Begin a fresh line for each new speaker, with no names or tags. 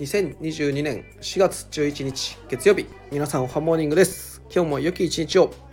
2022年4月11日月曜日。皆さんおはモーニングです。今日も良き一日を。